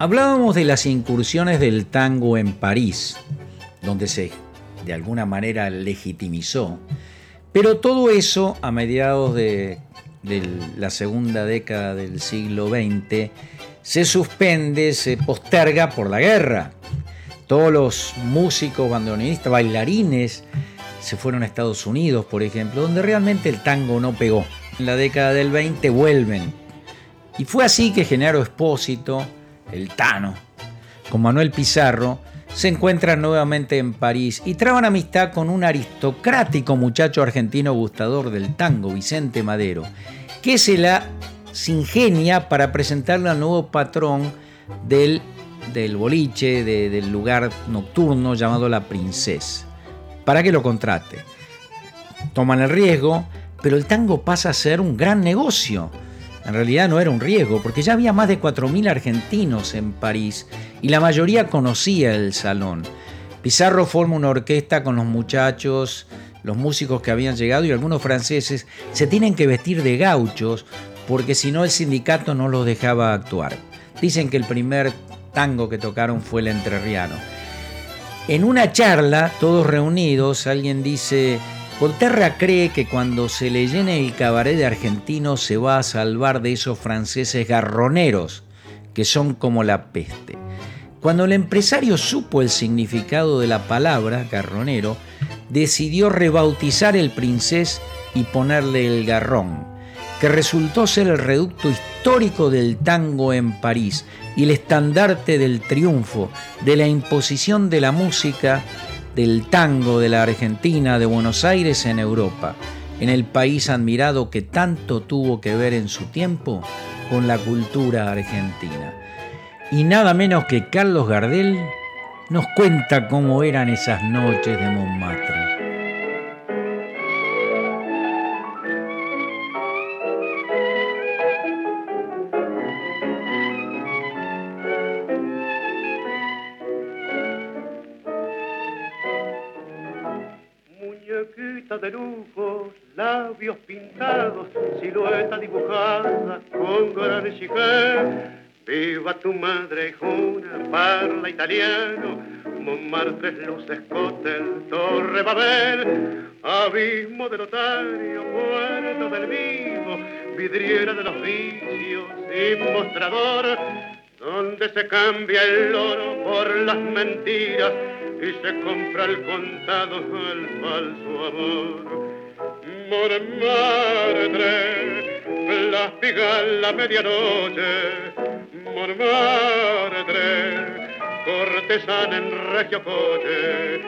Hablábamos de las incursiones del tango en París, donde se de alguna manera legitimizó, pero todo eso a mediados de, la segunda década del siglo XX se suspende, se posterga por la guerra. Todos los músicos, bandoneonistas, bailarines se fueron a Estados Unidos, por ejemplo, donde realmente el tango no pegó. En la década del 20 vuelven. Y fue así que Genaro Espósito, el Tano, con Manuel Pizarro, se encuentran nuevamente en París y traban amistad con un aristocrático muchacho argentino gustador del tango, Vicente Madero, que se la ingenia para presentarle al nuevo patrón del, del boliche, del lugar nocturno llamado La Princesa, para que lo contrate. Toman el riesgo, pero el tango pasa a ser un gran negocio en realidad no era un riesgo, porque ya había más de 4.000 argentinos en París y la mayoría conocía el salón. Pizarro forma una orquesta con los muchachos, los músicos que habían llegado y algunos franceses se tienen que vestir de gauchos porque si no el sindicato no los dejaba actuar. Dicen que el primer tango que tocaron fue el entrerriano. En una charla, todos reunidos, alguien dice, Volterra cree que cuando se le llene el cabaret de argentinos se va a salvar de esos franceses garroneros que son como la peste. Cuando el empresario supo el significado de la palabra garronero, decidió rebautizar el princés y ponerle el garrón, que resultó ser el reducto histórico del tango en París y el estandarte del triunfo, de la imposición de la música del tango de la Argentina, de Buenos Aires en Europa, en el país admirado que tanto tuvo que ver en su tiempo con la cultura argentina. Y nada menos que Carlos Gardel nos cuenta cómo eran esas noches de Montmartre. De lujo, labios pintados, silueta dibujada con gran Viva tu madre, Juna, parla italiano, Montmartre, luces, Cotel, Torre Babel, abismo del otario, puerto del vivo, vidriera de los vicios y mostrador, donde se cambia el oro por las mentiras y se compra el contado el falso amor. Montmartre, la la medianoche, Montmartre, cortesana en regio coche,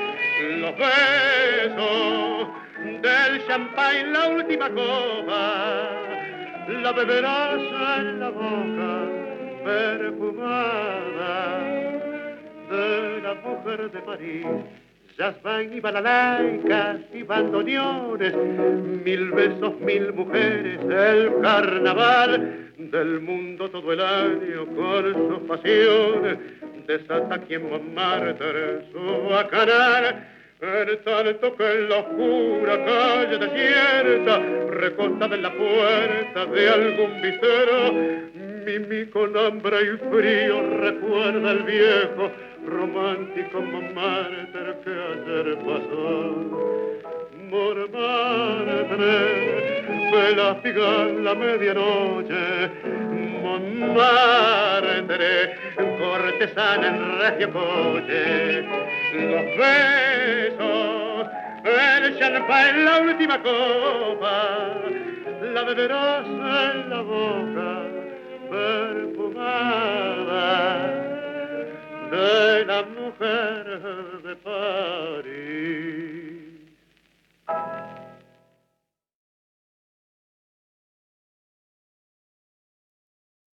los besos del champagne, la última copa, la beberás en la boca perfumada de la mujer de París. Jasmine y balalaicas y bandoneones, mil besos, mil mujeres, el carnaval del mundo todo el año con sus pasiones, desata quien Montmartre su bacanal. En tanto que en la oscura calle desierta, recostada en la puerta de algún visero, Mimi con hambre y frío recuerda el viejo romántico Montmartre que ayer pasó. Montmartre, la figa la medianoche, Montmartre, cortesana en regio coche, los besos, el champán en la última copa, la beberás en la